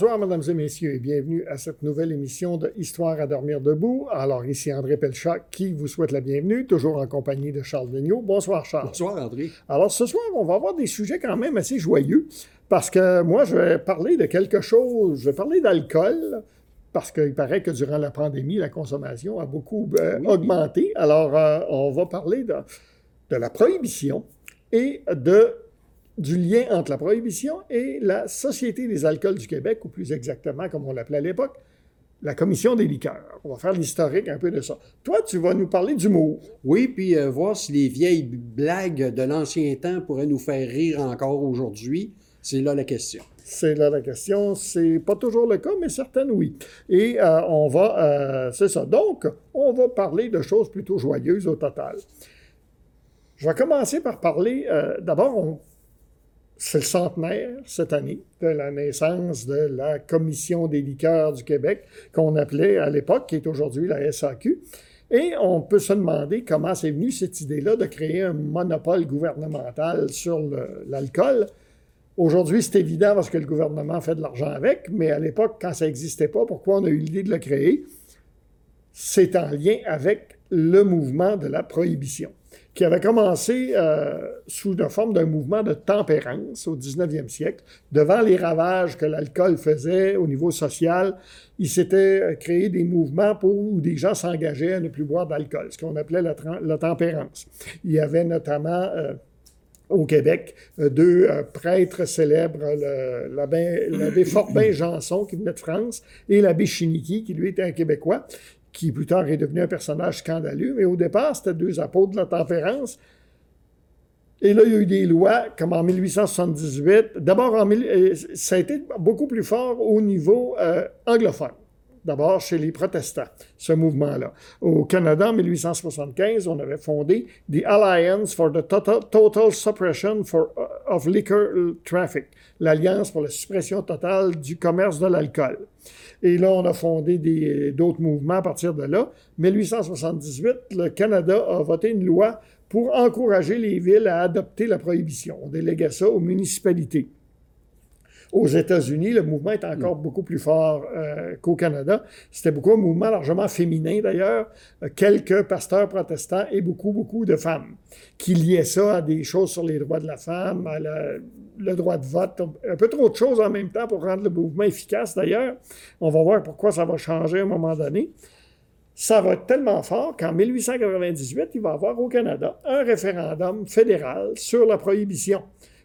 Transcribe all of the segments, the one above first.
Bonsoir, mesdames et messieurs, et bienvenue à cette nouvelle émission de Histoire à dormir debout. Alors, ici André Pelchat qui vous souhaite la bienvenue, toujours en compagnie de Charles Vigneault. Bonsoir, Charles. Bonsoir, André. Alors, ce soir, on va avoir des sujets quand même assez joyeux, parce que moi, je vais parler de quelque chose, je vais parler d'alcool, parce qu'il paraît que durant la pandémie, la consommation a beaucoup euh, augmenté. Alors, euh, on va parler de, de la prohibition et de du lien entre la prohibition et la Société des alcools du Québec, ou plus exactement, comme on l'appelait à l'époque, la Commission des liqueurs. On va faire l'historique un peu de ça. Toi, tu vas nous parler d'humour. Oui, puis euh, voir si les vieilles blagues de l'ancien temps pourraient nous faire rire encore aujourd'hui. C'est là la question. C'est là la question. C'est pas toujours le cas, mais certaines oui. Et euh, on va, euh, c'est ça. Donc, on va parler de choses plutôt joyeuses au total. Je vais commencer par parler, d'abord, on c'est le centenaire cette année de la naissance de la Commission des liqueurs du Québec, qu'on appelait à l'époque, qui est aujourd'hui la SAQ. Et on peut se demander comment c'est venu cette idée-là de créer un monopole gouvernemental sur l'alcool. Aujourd'hui, c'est évident parce que le gouvernement fait de l'argent avec, mais à l'époque, quand ça n'existait pas, pourquoi on a eu l'idée de le créer? C'est en lien avec le mouvement de la prohibition qui avait commencé euh, sous la forme d'un mouvement de tempérance au 19e siècle. Devant les ravages que l'alcool faisait au niveau social, il s'était euh, créé des mouvements pour, où des gens s'engageaient à ne plus boire d'alcool, ce qu'on appelait la, tempérance. Il y avait notamment... Euh, au Québec, deux prêtres célèbres, l'abbé Forbin Janson, qui venait de France, et l'abbé Chiniki, qui lui était un Québécois, qui plus tard est devenu un personnage scandaleux, mais au départ, c'était deux apôtres de la tempérance. Et là, il y a eu des lois, comme en 1878. D'abord, euh, ça a été beaucoup plus fort au niveau euh, anglophone. D'abord, chez les protestants, ce mouvement-là. Au Canada, en 1875, on avait fondé The Alliance for the Total, Suppression uh, of Liquor Traffic, l'Alliance pour la suppression totale du commerce de l'alcool. Et là, on a fondé d'autres mouvements à partir de là. 1878, le Canada a voté une loi pour encourager les villes à adopter la prohibition. On déléguait ça aux municipalités. Aux États-Unis, le mouvement est encore mm. beaucoup plus fort euh, qu'au Canada. C'était beaucoup un mouvement largement féminin d'ailleurs, quelques pasteurs protestants et beaucoup, beaucoup de femmes qui liaient ça à des choses sur les droits de la femme, à le droit de vote, un peu trop de choses en même temps pour rendre le mouvement efficace d'ailleurs. On va voir pourquoi ça va changer à un moment donné. Ça va être tellement fort qu'en 1898, il va y avoir au Canada un référendum fédéral sur la prohibition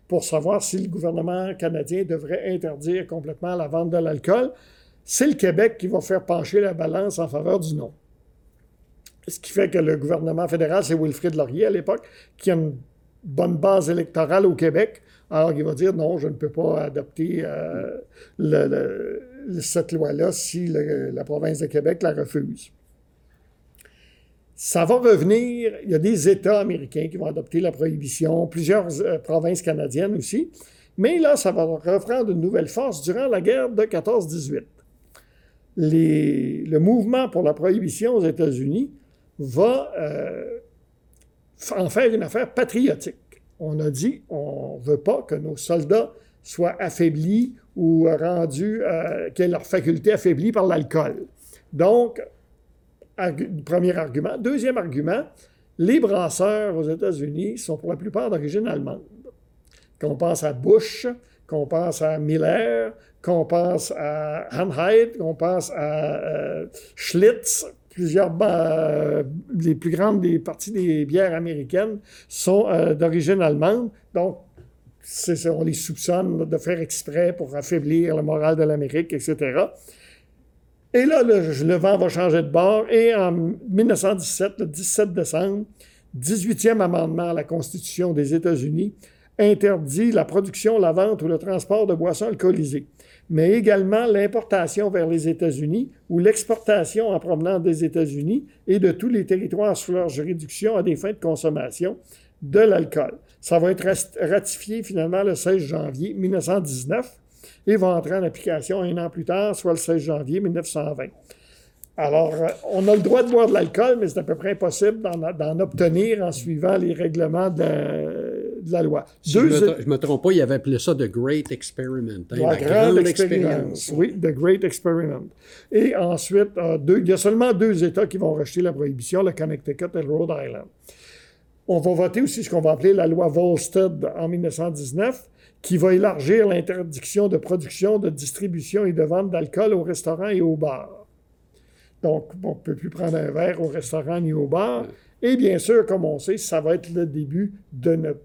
pour savoir si le gouvernement canadien devrait interdire complètement la vente de l'alcool. C'est le Québec qui va faire pencher la balance en faveur du non. Ce qui fait que le gouvernement fédéral, c'est Wilfrid Laurier à l'époque, qui a une bonne base électorale au Québec. Alors, il va dire non, je ne peux pas adopter euh, cette loi-là si la province de Québec la refuse. Ça va revenir, il y a des États américains qui vont adopter la prohibition, plusieurs euh, provinces canadiennes aussi, mais là, ça va reprendre une nouvelle force durant la guerre de 14-18. Le mouvement pour la prohibition aux États-Unis va euh, en faire une affaire patriotique. On a dit, on ne veut pas que nos soldats soient affaiblis ou rendus, euh, qu'aient leur faculté affaiblie par l'alcool. Donc, Premier argument. Deuxième argument, les brasseurs aux États-Unis sont pour la plupart d'origine allemande. Qu'on pense à Bush, qu'on pense à Miller, qu'on pense à Hanheit, qu'on pense à euh, Schlitz, plusieurs euh, les plus grandes des parties des bières américaines sont euh, d'origine allemande. Donc, on les soupçonne de faire exprès pour affaiblir le moral de l'Amérique, etc. Et là, le, vent va changer de bord. Et en 1917, le 17 décembre, 18e amendement à la Constitution des États-Unis interdit la production, la vente ou le transport de boissons alcoolisées, mais également l'importation vers les États-Unis ou l'exportation en provenance des États-Unis et de tous les territoires sous leur juridiction à des fins de consommation de l'alcool. Ça va être ratifié finalement le 16 janvier 1919 et va entrer en application un an plus tard, soit le 16 janvier 1920. Alors, euh, on a le droit de boire de l'alcool, mais c'est à peu près impossible d'en obtenir en suivant les règlements de, de la loi. Si je ne me, trompe pas, il avait appelé ça The Great Experiment. Hein, la, grande, expérience. Oui, The Great Experiment. Et ensuite, deux, il y a seulement deux États qui vont rejeter la prohibition, le Connecticut et le Rhode Island. On va voter aussi ce qu'on va appeler la loi Volstead en 1919, qui va élargir l'interdiction de production, de distribution et de vente d'alcool aux restaurants et aux bars. Donc, on ne peut plus prendre un verre au restaurant ni au bar. Et bien sûr, comme on sait, ça va être le début de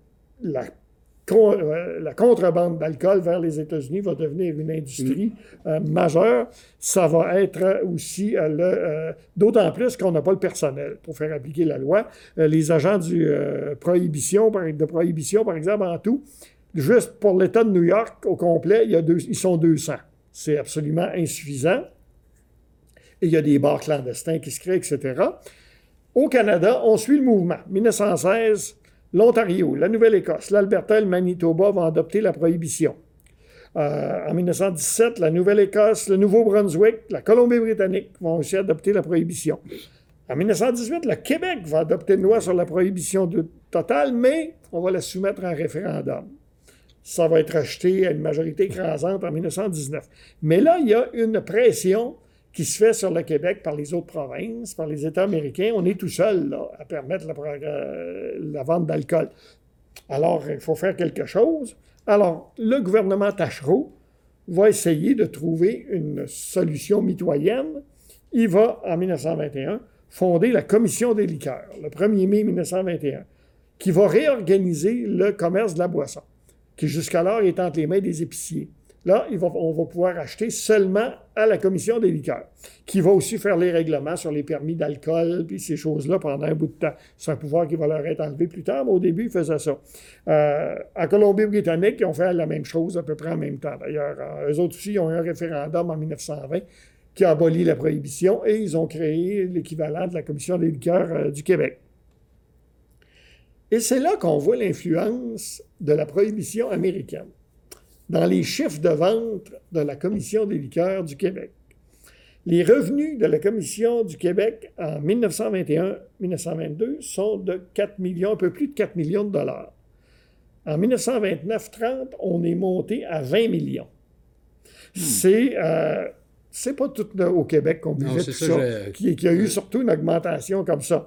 la euh, la contrebande d'alcool vers les États-Unis va devenir une industrie euh, majeure. Ça va être aussi euh, le. D'autant plus qu'on n'a pas le personnel pour faire appliquer la loi. les agents du, prohibition, de prohibition, par exemple, en tout, juste pour l'État de New York au complet, il y a deux, ils sont 200. C'est absolument insuffisant. Et il y a des bars clandestins qui se créent, etc. Au Canada, on suit le mouvement. 1916, l'Ontario, la Nouvelle-Écosse, l'Alberta et le Manitoba vont adopter la prohibition. Euh, en 1917, la Nouvelle-Écosse, le Nouveau-Brunswick, la Colombie-Britannique vont aussi adopter la prohibition. En 1918, le Québec va adopter une loi sur la prohibition totale, mais on va la soumettre à un référendum. Ça va être rejeté à une majorité écrasante en 1919. Mais là, il y a une pression qui se fait sur le Québec par les autres provinces, par les États américains. On est tout seul à permettre la, euh, la vente d'alcool. Alors, il faut faire quelque chose. Alors, le gouvernement Tachereau va essayer de trouver une solution mitoyenne. Il va, en 1921, fonder la Commission des liqueurs, le 1er mai 1921, qui va réorganiser le commerce de la boisson, qui jusqu'alors est entre les mains des épiciers. Là, on va pouvoir acheter seulement à la commission des liqueurs, qui va aussi faire les règlements sur les permis d'alcool, puis ces choses-là pendant un bout de temps. C'est un pouvoir qui va leur être enlevé plus tard, mais au début, ils faisaient ça. Euh, en Colombie-Britannique, ils ont fait la même chose à peu près en même temps. D'ailleurs, euh, eux autres aussi, ils ont eu un référendum en 1920 qui a aboli la prohibition et ils ont créé l'équivalent de la commission des liqueurs euh, du Québec. Et c'est là qu'on voit l'influence de la prohibition américaine dans les chiffres de vente de la Commission des liqueurs du Québec. Les revenus de la Commission du Québec en 1921-1922 sont de 4 millions, un peu plus de 4 millions de dollars. En 1929-30, on est monté à 20 millions. Hmm. C'est euh, c'est pas tout au Québec qu'on vivait tout ça, qui, qui, a eu surtout une augmentation comme ça.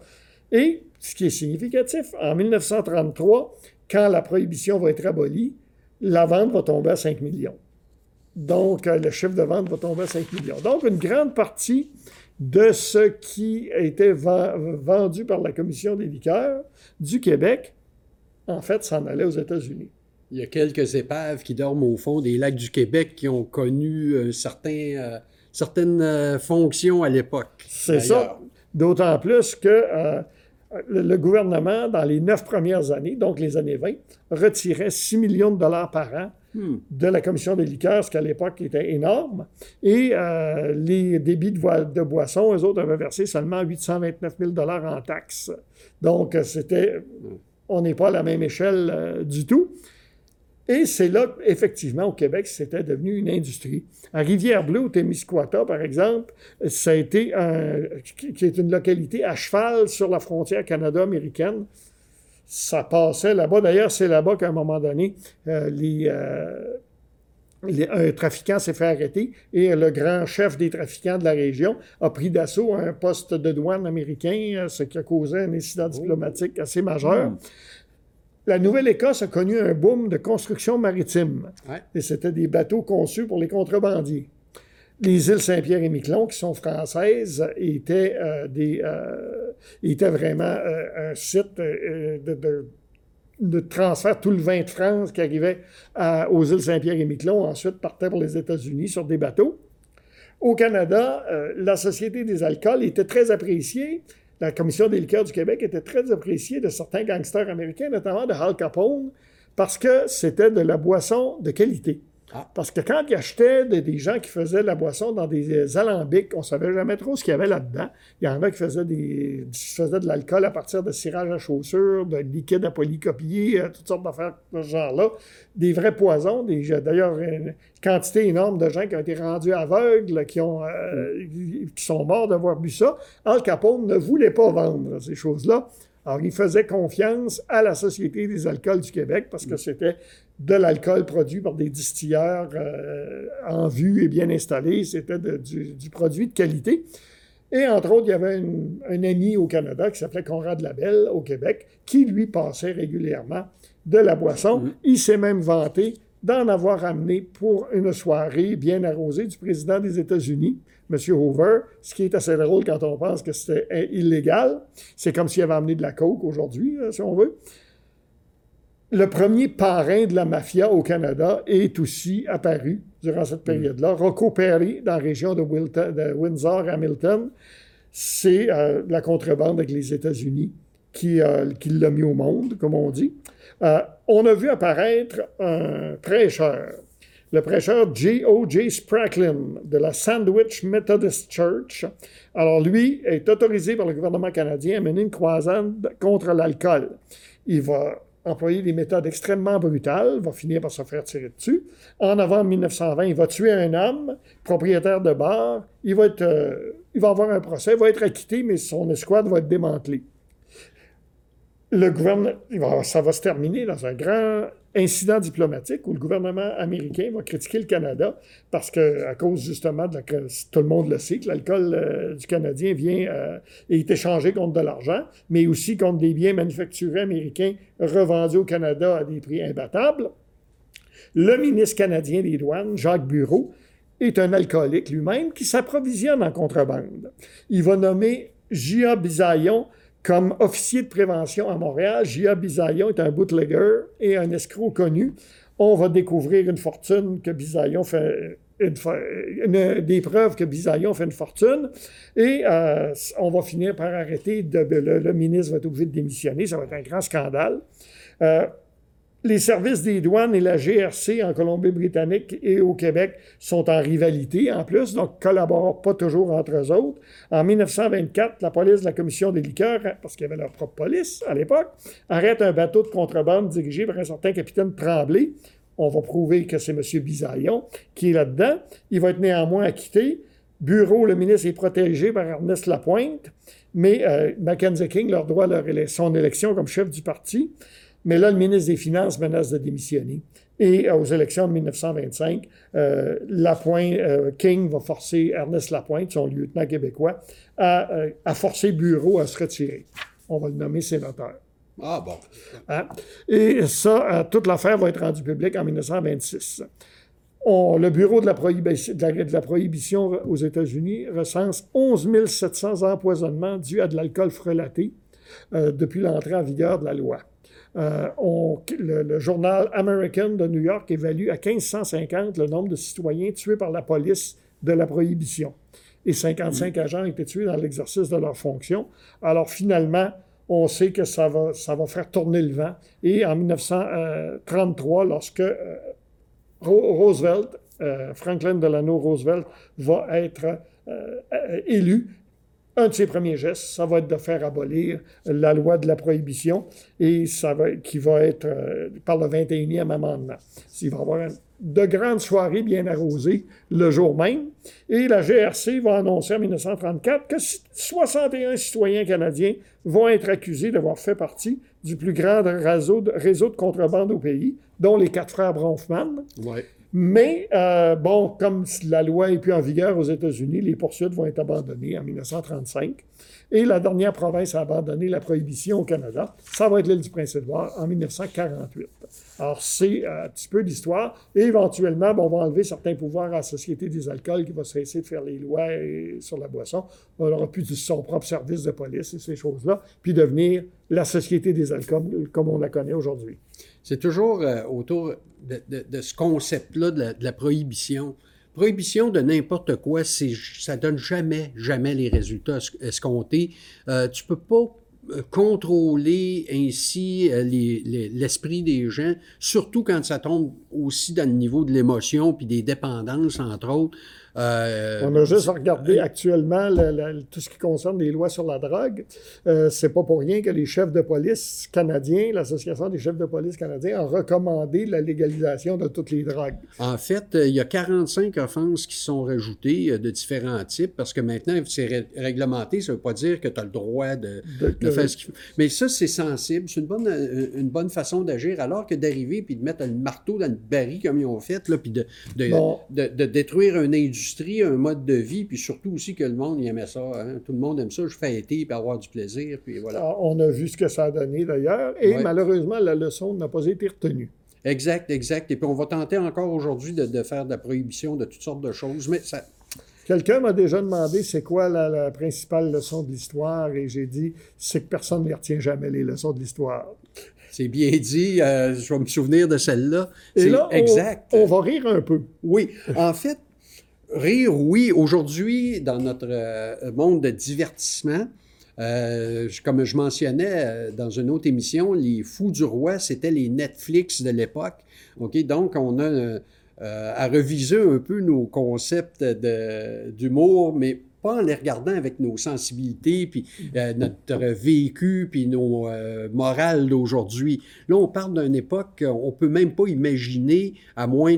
Et ce qui est significatif, en 1933, quand la prohibition va être abolie, la vente va tomber à 5 millions. Donc, euh, le chiffre de vente va tomber à 5 millions. Donc, une grande partie de ce qui était vendu par la Commission des liqueurs du Québec, en fait, s'en allait aux États-Unis. Il y a quelques épaves qui dorment au fond des lacs du Québec qui ont connu euh, euh, certaines fonctions à l'époque. C'est ça. D'autant plus que le, gouvernement, dans les neuf premières années, donc les années 20, retirait 6 millions de dollars par an hmm. de la commission des liqueurs, ce qui à l'époque était énorme. Et euh, les débits de, de boissons, eux autres avaient versé seulement 829 000 dollars en taxes. Donc, c'était, hmm. on n'est pas à la même échelle euh, du tout. Et c'est là, effectivement, au Québec, c'était devenu une industrie. À Rivière-Bleue, au Témiscouata, par exemple, ça a été un, qui est une localité à cheval sur la frontière canado-américaine. Ça passait là-bas. D'ailleurs, c'est là-bas qu'à un moment donné, euh, euh, un trafiquant s'est fait arrêter et le grand chef des trafiquants de la région a pris d'assaut un poste de douane américain, ce qui a causé un incident oh. diplomatique assez majeur. La Nouvelle-Écosse a connu un boom de construction maritime. Et c'était des bateaux conçus pour les contrebandiers. Les îles Saint-Pierre et Miquelon, qui sont françaises, étaient, euh, des, euh, vraiment euh, un site de, de, transfert. Tout le vin de France qui arrivait aux îles Saint-Pierre et Miquelon, ensuite partait pour les États-Unis sur des bateaux. Au Canada, la Société des alcools était très appréciée la Commission des liqueurs du Québec était très appréciée de certains gangsters américains, notamment de Hal Capone, parce que c'était de la boisson de qualité. Ah. Parce que quand ils achetaient des, gens qui faisaient de la boisson dans des alambics, on ne savait jamais trop ce qu'il y avait là-dedans. Il y en a qui faisaient, des, faisaient de l'alcool à partir de cirage à chaussures, de liquide à polycopier, euh, toutes sortes d'affaires de ce genre-là. Des vrais poisons. D'ailleurs, une quantité énorme de gens qui ont été rendus aveugles, qui, ont, euh, qui sont morts d'avoir bu ça. Al Capone ne voulait pas vendre ces choses-là. Alors, il faisait confiance à la Société des alcools du Québec parce que c'était de l'alcool produit par des distilleurs euh, en vue et bien installés. C'était du, du, produit de qualité. Et entre autres, il y avait un ami au Canada qui s'appelait Conrad Labelle au Québec qui lui passait régulièrement de la boisson. Mm-hmm. Il s'est même vanté d'en avoir amené pour une soirée bien arrosée du président des États-Unis, M. Hoover, ce qui est assez drôle quand on pense que c'était illégal. C'est comme s'il avait amené de la coke aujourd'hui, si on veut. Le premier parrain de la mafia au Canada est aussi apparu durant cette période-là. Rocco Perry, dans la région de, Windsor-Hamilton, c'est euh, la contrebande avec les États-Unis qui, euh, qui l'a mis au monde, comme on dit. Euh, on a vu apparaître un prêcheur, le prêcheur J.O.J. Spracklin de la Sandwich Methodist Church. Alors lui est autorisé par le gouvernement canadien à mener une croisade contre l'alcool. Il va employer des méthodes extrêmement brutales, va finir par se faire tirer dessus. En novembre 1920, il va tuer un homme, propriétaire de bar. Il va, euh, il va avoir un procès, il va être acquitté, mais son escouade va être démantelée le gouvernement, ça va se terminer dans un grand incident diplomatique où le gouvernement américain va critiquer le Canada parce que, à cause justement de la, tout le monde le sait, que l'alcool euh, du Canadien vient euh, est échangé contre de l'argent, mais aussi contre des biens manufacturés américains revendus au Canada à des prix imbattables. Le ministre canadien des douanes, Jacques Bureau, est un alcoolique lui-même qui s'approvisionne en contrebande. Il va nommer Gia Bisaillon comme officier de prévention à Montréal, J.A. Bisaillon est un bootlegger et un escroc connu. On va découvrir une fortune que Bisaillon fait, des preuves que Bisaillon fait une fortune, et euh, on va finir par arrêter, de, le, ministre va être obligé de démissionner, ça va être un grand scandale. Euh, les services des douanes et la GRC en Colombie-Britannique et au Québec sont en rivalité en plus, donc collaborent pas toujours entre eux autres. En 1924, la police de la Commission des liqueurs, parce qu'il y avait leur propre police à l'époque, arrête un bateau de contrebande dirigé par un certain capitaine Tremblay. On va prouver que c'est M. Bisaillon qui est là-dedans. Il va être néanmoins acquitté. Bureau, le ministre est protégé par Ernest Lapointe, mais euh, Mackenzie King leur doit son élection comme chef du parti. Mais là, le ministre des Finances menace de démissionner. Et euh, aux élections de 1925, euh, Lapointe, euh, King va forcer Ernest Lapointe, son lieutenant québécois, à, à, forcer Bureau à se retirer. On va le nommer sénateur. Ah bon. Hein? Et ça, toute l'affaire va être rendue publique en 1926. le Bureau de la, de la prohibition aux États-Unis recense 11 700 empoisonnements dus à de l'alcool frelaté depuis l'entrée en vigueur de la loi. Euh, le, journal American de New York évalue à 1550 le nombre de citoyens tués par la police de la prohibition. Et 55 mm. agents ont été tués dans l'exercice de leurs fonctions. Alors finalement, on sait que ça va, ça va faire tourner le vent. Et en 1933, lorsque euh, Roosevelt, euh, Franklin Delano Roosevelt, va être élu, un de ses premiers gestes, ça va être de faire abolir la loi de la prohibition et ça va, qui va être euh, par le 21e amendement. Il va y avoir de grandes soirées bien arrosées le jour même et la GRC va annoncer en 1934 que 61 citoyens canadiens vont être accusés d'avoir fait partie du plus grand réseau de, contrebande au pays, dont les quatre frères Bronfman. Ouais. Mais, euh, bon, comme la loi n'est plus en vigueur aux États-Unis, les poursuites vont être abandonnées en 1935. Et la dernière province à abandonner la prohibition au Canada, ça va être l'île du Prince-Édouard en 1948. Alors, c'est euh, un petit peu l'histoire. Et éventuellement, bon, on va enlever certains pouvoirs à la Société des alcools qui va cesser de faire les lois sur la boisson. On aura plus son propre service de police et ces choses-là, puis devenir la Société des alcools comme on la connaît aujourd'hui. C'est toujours euh, autour de, ce concept-là de, la prohibition. Prohibition de n'importe quoi, ça donne jamais, jamais les résultats escomptés. Euh, tu peux pas euh, contrôler ainsi euh, l'esprit des gens, surtout quand ça tombe aussi dans le niveau de l'émotion puis des dépendances, entre autres. Euh, On a juste regardé actuellement le- le- tout ce qui concerne les lois sur la drogue. Euh, c'est pas pour rien que les chefs de police canadiens, l'Association des chefs de police canadiens, a recommandé la légalisation de toutes les drogues. En fait, euh, il y a 45 offenses qui sont rajoutées euh, de différents types parce que maintenant, c'est ré- réglementé. Ça ne veut pas dire que tu as le droit de, De- de faire ce qu'il faut. Mais ça, c'est sensible. C'est une bonne, euh, une bonne façon d'agir alors que d'arriver puis de mettre un marteau dans le baril comme ils ont fait, là, puis de, de, Bon. de- de détruire une industrie, un mode de vie, puis surtout aussi que le monde il aimait ça. hein. Tout le monde aime ça, je été puis avoir du plaisir, puis voilà. Ah, On a vu ce que ça a donné d'ailleurs, et Ouais. malheureusement, la leçon n'a pas été retenue. Exact, exact. Et puis on va tenter encore aujourd'hui de, de faire de la prohibition de toutes sortes de choses, mais ça, Quelqu'un m'a déjà demandé c'est quoi la, la principale leçon de l'histoire, et j'ai dit c'est que personne ne les retient jamais, les leçons de l'histoire. C'est bien dit. euh, je vais me souvenir de celle-là. Et C'est là, on- exact. On, va rire un peu. Oui. En fait, rire, oui. Aujourd'hui, dans notre euh, monde de divertissement, euh, comme je mentionnais euh, dans une autre émission, les fous du roi, c'était les Netflix de l'époque. OK? Donc, on a euh, à reviser un peu nos concepts d'humour, mais pas en les regardant avec nos sensibilités, puis notre vécu, puis nos morales d'aujourd'hui. Là, on parle d'une époque qu'on peut même pas imaginer, à moins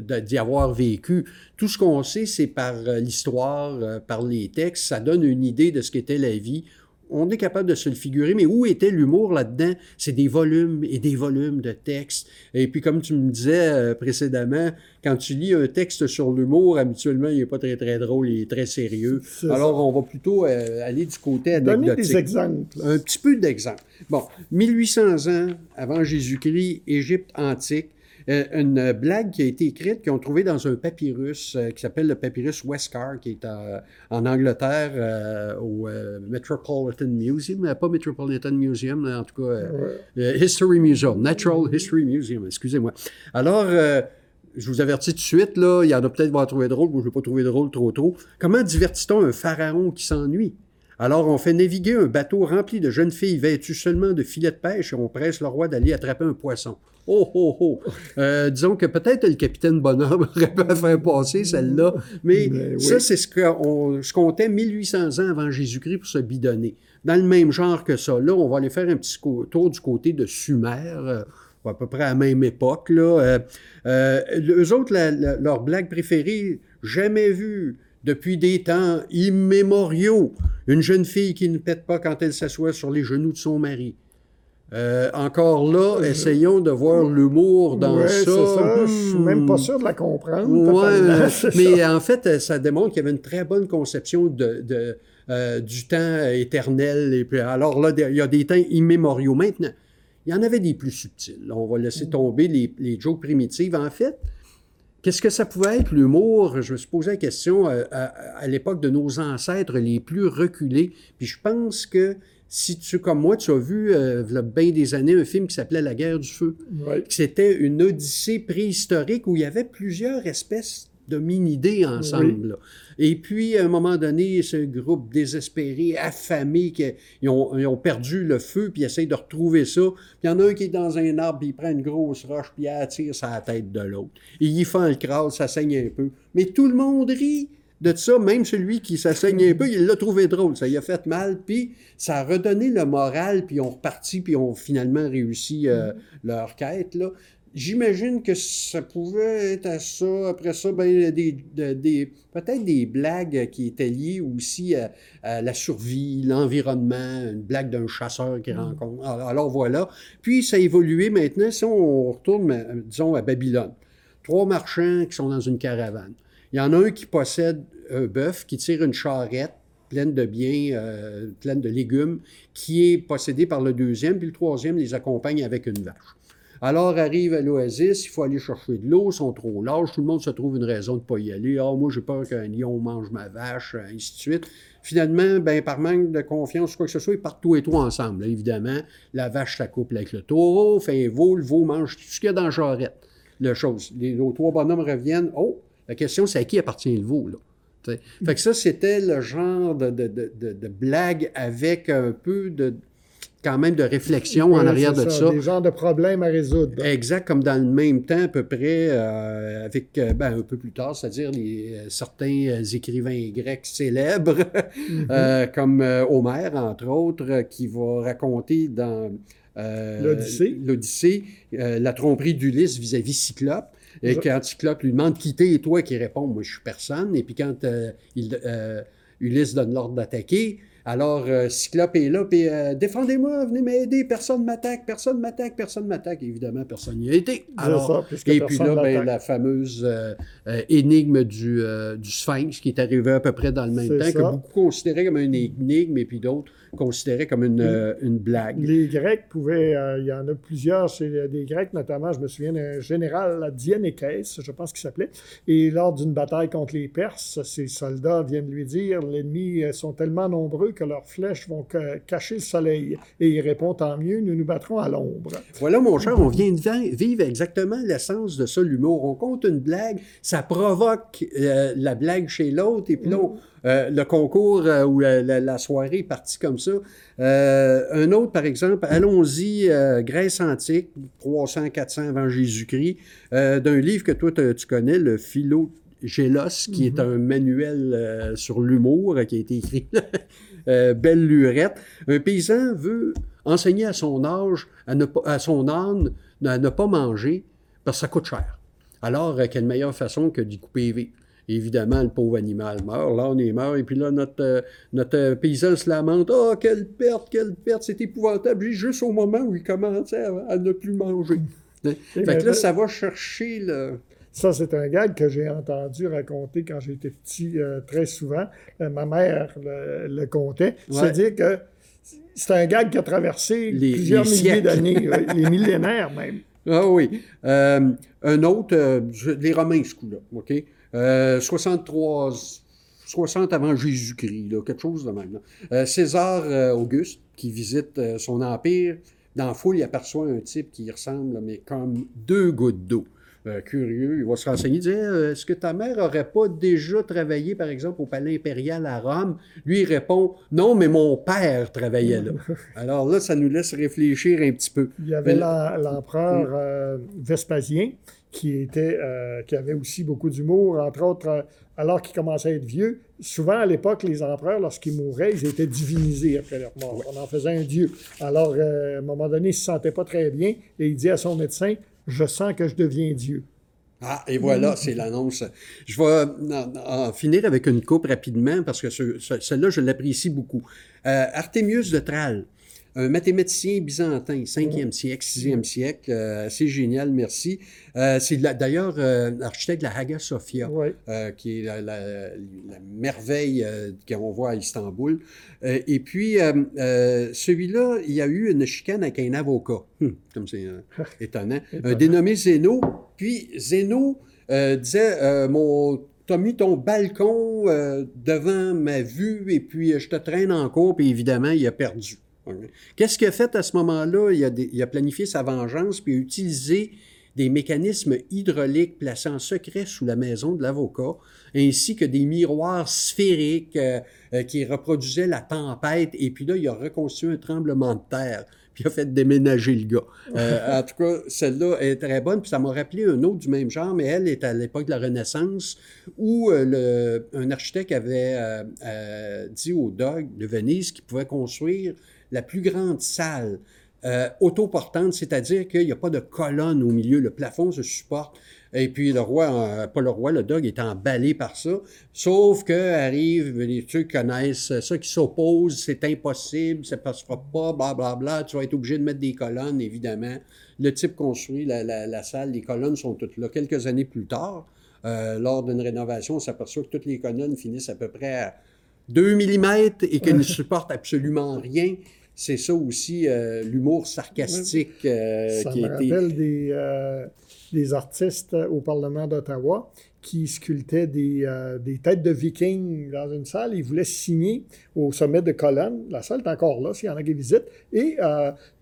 d'y avoir vécu. Tout ce qu'on sait, c'est par euh, l'histoire, euh, par les textes, ça donne une idée de ce qu'était la vie. On est capable de se le figurer, mais où était l'humour là-dedans? C'est des volumes et des volumes de textes. Et puis, comme tu me disais euh, précédemment, quand tu lis un texte sur l'humour, habituellement, il n'est pas très, très drôle, il est très sérieux. Alors, on va plutôt euh, aller du côté Donnez anecdotique. des exemples. Un petit peu d'exemple. Bon, 1800 ans avant Jésus-Christ, Égypte antique, une blague qui a été écrite, qu'ils ont trouvé dans un papyrus euh, qui s'appelle le papyrus Westcar, qui est en, en Angleterre euh, au euh, Metropolitan Museum, euh, pas Metropolitan Museum, là, en tout cas, euh, Ouais. euh, History Museum, Natural History Museum, excusez-moi. Alors, euh, je vous avertis tout de suite, là, il y en a peut-être qui vont la trouver drôle, moi je ne vais pas trouver drôle trop trop. Comment divertit-on un pharaon qui s'ennuie? Alors, on fait naviguer un bateau rempli de jeunes filles vêtues seulement de filets de pêche et on presse le roi d'aller attraper un poisson. Oh, oh, oh! Euh, disons que peut-être le capitaine Bonhomme aurait pu faire passer, celle-là, mais Ben oui. ça, c'est ce qu'on ce comptait 1800 ans avant Jésus-Christ pour se bidonner. Dans le même genre que ça, là, on va aller faire un petit tour du côté de Sumer, euh, à peu près à la même époque. Là. Euh, euh, eux autres, la- la- leur blague préférée, jamais vue depuis des temps immémoriaux, une jeune fille qui ne pète pas quand elle s'assoit sur les genoux de son mari. Euh, encore là, essayons de voir l'humour dans Ouais, ça. ça. Je suis même pas Hmm. sûr de la comprendre. Ouais, c'est mais ça. en fait, euh, ça démontre qu'il y avait une très bonne conception de, de, euh, du temps éternel. Et puis, alors là, il y a des temps immémoriaux. Maintenant, il y en avait des plus subtils. On va laisser tomber les, les jokes primitives. En fait, qu'est-ce que ça pouvait être l'humour? Je me suis posé la question euh, à, à l'époque de nos ancêtres les plus reculés. Puis je pense que si tu, comme moi, tu as vu, euh, il y a bien des années, un film qui s'appelait La guerre du feu. Ouais. C'était une odyssée préhistorique où il y avait plusieurs espèces d'hominidés ensemble. là. Et puis, à un moment donné, ce groupe désespéré, affamé, qui ils ont, ils ont perdu le feu, puis ils essayent de retrouver ça. Puis il y en a un qui est dans un arbre, puis il prend une grosse roche, puis il attire sa tête de l'autre. Il fait le crâne, ça saigne un peu. Mais tout le monde rit de ça, même celui qui s'assaigne un peu, il l'a trouvé drôle, ça lui a fait mal, puis ça a redonné le moral, puis ont reparti, puis ont finalement réussi euh, leur quête, là. J'imagine que ça pouvait être à ça. Après ça, ben, des, de- des, peut-être des blagues qui étaient liées aussi à, à la survie, l'environnement, une blague d'un chasseur qui rencontre. Alors, alors voilà. Puis ça a évolué maintenant. Si on retourne, mais, disons, à Babylone, trois marchands qui sont dans une caravane. Il y en a un qui possède un bœuf, qui tire une charrette pleine de biens, euh, pleine de légumes, qui est possédé par le deuxième, puis le troisième les accompagne avec une vache. Alors arrive à l'oasis, il faut aller chercher de l'eau, ils sont trop larges, tout le monde se trouve une raison de ne pas y aller. Ah, moi j'ai peur qu'un lion mange ma vache, ainsi de suite. Finalement, ben, par manque de confiance ou quoi que ce soit, ils partent tous et trois ensemble. évidemment, la vache s'accouple avec le taureau, fait un veau, le veau mange tout ce qu'il y a dans la jarrette. Le chose. Les, trois bonhommes reviennent. Oh, la question c'est à qui appartient le veau, là? Fait que ça, c'était le genre de, de- de blague avec un peu de quand même de réflexion en arrière de ça. Des genres de problèmes à résoudre. Exact, comme dans le même temps, à peu près, euh, avec euh, ben, un peu plus tard, c'est-à-dire les, euh, certains écrivains grecs célèbres, Mhm. euh, comme Homère, entre autres, qui va raconter dans L'Odyssée. l'Odyssée, la tromperie d'Ulysse vis-à-vis Cyclope. Et quand Cyclope lui demande qui t'es et toi qui répond Moi, je suis personne. Et puis quand euh, il, euh, Ulysse donne l'ordre d'attaquer, alors euh, Cyclope est là, puis euh, défendez-moi, venez m'aider, personne m'attaque, personne m'attaque, personne m'attaque. Évidemment, personne n'y a été. Alors, ça, et puis là, ben, la fameuse euh, euh, énigme du, euh, du Sphinx qui est arrivée à peu près dans le même temps, ça. que beaucoup considéraient comme une énigme, et puis d'autres considéraient comme une, euh, une blague. Les Grecs pouvaient, euh, il y en a plusieurs chez des Grecs, notamment, je me souviens d'un général Dienekès, je pense qu'il s'appelait, et lors d'une bataille contre les Perses, ses soldats viennent lui dire l'ennemi euh, sont tellement nombreux que leurs flèches vont ca- cacher le soleil. Et il répond tant mieux, nous nous battrons à l'ombre. Voilà, mon cher, on vient de vi- vivre exactement l'essence de ça, l'humour. On compte une blague, ça provoque euh, la blague chez l'autre, et puis là, on- euh, le concours euh, ou la, la- la soirée est partie comme ça. Euh, un autre, par exemple, allons-y, Grèce antique, 300-400 avant Jésus-Christ, d'un livre que toi, tu connais, le Philo. Gélos, qui est un manuel euh, sur l'humour euh, qui a été écrit euh, belle lurette. Un paysan veut enseigner à son âge, à, ne pas, à son âne, à ne pas manger parce que ça coûte cher. Alors, quelle meilleure façon que d'y couper Évidemment, le pauvre animal meurt, l'âne est mort, et puis là, notre, euh, notre euh, paysan se lamente. Oh, quelle perte, quelle perte, c'est épouvantable. Juste au moment où il commençait à, à ne plus manger. Fait ben, que là, ça va chercher le. Ça, c'est un gag que j'ai entendu raconter quand j'étais petit euh, très souvent. Euh, ma mère le, le contait. Ouais. C'est-à-dire que c'est un gag qui a traversé Les- plusieurs les milliers d'années, euh, les millénaires même. Ah oui. Euh, un autre, euh, les Romains, ce coup-là, OK? Euh, 63, 60 avant Jésus-Christ, quelque chose de même. Euh, César euh, Auguste, qui visite euh, son empire, dans la foule, il aperçoit un type qui ressemble, mais comme deux gouttes d'eau. Euh, curieux, il va se renseigner, il dit Euh, Est-ce que ta mère aurait pas déjà travaillé, par exemple, au palais impérial à Rome Lui, il répond Non, mais mon père travaillait là. Alors là, ça nous laisse réfléchir un petit peu. Il y avait l'empereur euh, Vespasien qui, était, euh, qui avait aussi beaucoup d'humour, entre autres, euh, alors qu'il commençait à être vieux. Souvent, à l'époque, les empereurs, lorsqu'ils mouraient, ils étaient divinisés après leur mort. On en faisait un dieu. Alors, euh, à un moment donné, il ne se sentait pas très bien et il dit à son médecin Je sens que je deviens Dieu. Ah, et voilà, c'est l'annonce. Je vais en, en finir avec une coupe rapidement parce que ce- ce- celle-là, je l'apprécie beaucoup. Euh, Artémius de Tralles, un mathématicien byzantin, 5e siècle, 6e siècle, euh, assez génial, merci. Euh, c'est d'ailleurs euh, l'architecte de la Hagia Sophia euh, qui est la, la- la merveille euh, qu'on voit à Istanbul. Euh, et puis, euh, euh, celui-là, il y a eu une chicane avec un avocat. Hum, comme c'est euh, étonnant. Dénommé Zéno. Puis, euh, disait euh, Mon. T'as mis ton balcon euh, devant ma vue et puis euh, je te traîne en cours, puis évidemment, il a perdu. Qu'est-ce qu'il a fait à ce moment-là? Il a, des- il a planifié sa vengeance, puis a utilisé des mécanismes hydrauliques placés en secret sous la maison de l'avocat, ainsi que des miroirs sphériques euh, euh, qui reproduisaient la tempête. Et puis là, il a reconstruit un tremblement de terre, puis il a fait déménager le gars. Euh, en tout cas, celle-là est très bonne. Puis ça m'a rappelé un autre du même genre, mais elle est à l'époque de la Renaissance, où le- un architecte avait euh, euh, dit au Dog de Venise qu'il pouvait construire la plus grande salle euh, autoportante, c'est-à-dire qu'il n'y a pas de colonne au milieu, le plafond se supporte. Et puis le roi, euh, pas le roi, le dog est emballé par ça. Sauf que arrive, les ceux qui connaissent ça, qui s'opposent, c'est impossible, ça ne passera pas, blablabla. Bla, bla, tu vas être obligé de mettre des colonnes, évidemment. Le type construit la, la- la salle, les colonnes sont toutes là. Quelques années plus tard, euh, lors d'une rénovation, on s'aperçoit que toutes les colonnes finissent à peu près à 2 mm et qu'elles ne supportent absolument rien. C'est ça aussi, euh, l'humour sarcastique euh, Ça qui me a été... rappelle des, euh, des artistes au Parlement d'Ottawa qui sculptaient des, euh, des têtes de vikings dans une salle. Ils voulaient signer au sommet de colonne. La salle est encore là, s'il y en a qui visitent. Et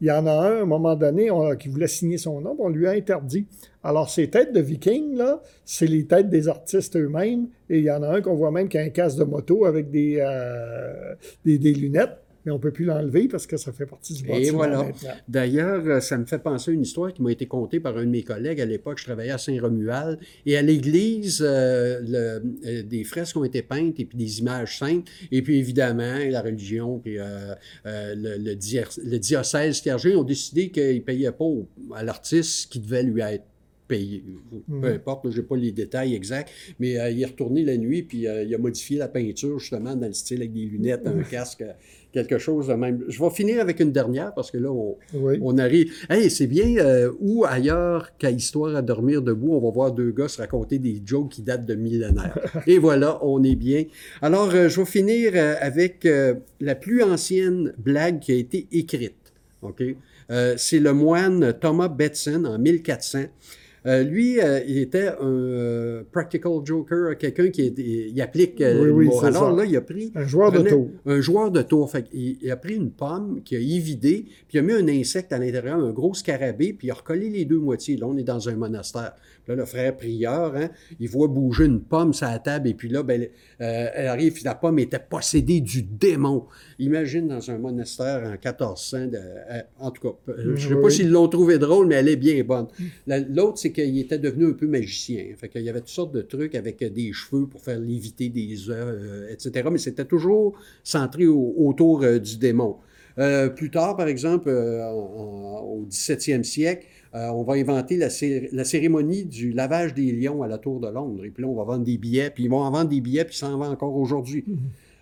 il y en a un, à un moment donné, on- qui voulait signer son nom, on lui a interdit. Alors, ces têtes de vikings, là, c'est les têtes des artistes eux-mêmes. Et il y en a un qu'on voit même qui a un casque de moto avec des, des, des lunettes. Mais on ne peut plus l'enlever parce que ça fait partie du bâtiment. Et voilà. D'ailleurs, euh, ça me fait penser à une histoire qui m'a été contée par un de mes collègues. À l'époque, je travaillais à Saint-Romuald. Et à l'église, euh, euh, des fresques ont été peintes et puis des images saintes. Et puis, évidemment, la religion puis euh, le, le dier- le diocèse clergé ont décidé qu'ils ne payaient pas à l'artiste ce qui devait lui être payé. Peu importe, je n'ai pas les détails exacts, mais euh, il est retourné la nuit, puis euh, il a modifié la peinture justement dans le style avec des lunettes, un casque, euh, quelque chose de même. Je vais finir avec une dernière parce que là, on, Oui. on arrive. Hey, c'est bien euh, où ailleurs qu'à Histoire à dormir debout, on va voir deux gars se raconter des jokes qui datent de millénaires. Et voilà, on est bien. Alors, euh, je vais finir euh, avec la plus ancienne blague qui a été écrite. OK? C'est le moine Thomas Betson en 1400. Euh, lui, euh, il était un euh, practical joker, quelqu'un qui est- il applique Oui, oui, Alors ça. là, il a pris Un joueur de tour. un joueur de tour. Fait il, il a pris une pomme qu'il a évidée, puis il a mis un insecte à l'intérieur, un gros scarabée, puis il a recollé les deux moitiés. Là, on est dans un monastère. Là, le frère prieur, hein, il voit bouger une pomme sur la table, et puis là, ben, elle arrive, puis la pomme était possédée du démon. Imagine dans un monastère en 1400, de- euh, en tout cas, je ne sais pas Oui. s'ils l'ont trouvé drôle, mais elle est bien bonne. La- L'autre, c'est qu'il était devenu un peu magicien. Fait qu'il y avait toutes sortes de trucs avec euh, des cheveux pour faire léviter des œufs, euh, etc. Mais c'était toujours centré au- autour euh, du démon. Euh, plus tard, par exemple, euh, en- en- au 17e siècle, euh, on va inventer la, cé- la cérémonie du lavage des lions à la Tour de Londres. Et puis là, on va vendre des billets, puis ils vont en vendre des billets, puis ça en vend encore aujourd'hui.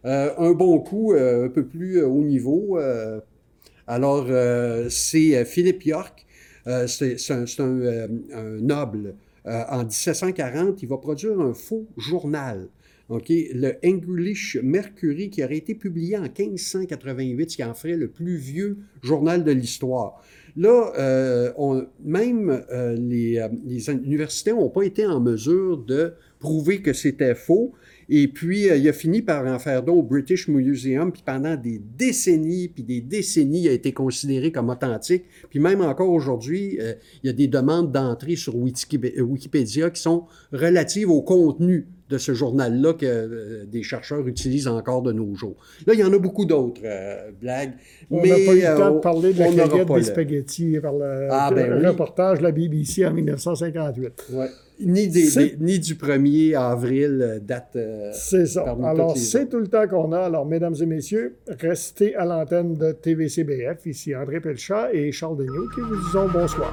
Euh, un bon coup, un peu plus haut niveau. alors, c'est Philippe York. Euh, c'est un, euh, noble. Euh, en 1740, il va produire un faux journal. OK? Le English Mercury, qui aurait été publié en 1588, ce qui en ferait le plus vieux journal de l'histoire. Là, même les, les universités n'ont pas été en mesure de prouver que c'était faux. Et puis, euh, il a fini par en faire don au British Museum, puis pendant des décennies, puis des décennies, il a été considéré comme authentique. Puis même encore aujourd'hui, euh, il y a des demandes d'entrée sur euh, Wikipédia qui sont relatives au contenu de ce journal-là que euh, des chercheurs utilisent encore de nos jours. Là, il y en a beaucoup d'autres euh, blagues. On n'a pas eu le temps de parler de la pas des spaghettis par le, Ah, ben le oui. reportage de la BBC en 1958. Ouais. Ni, des- du 1er avril, euh, date. euh, C'est ça. Alors, c'est tout le temps qu'on a. Alors, mesdames et messieurs, restez à l'antenne de TVCBF. Ici André Pelchat et Charles Degnaud qui vous disons bonsoir.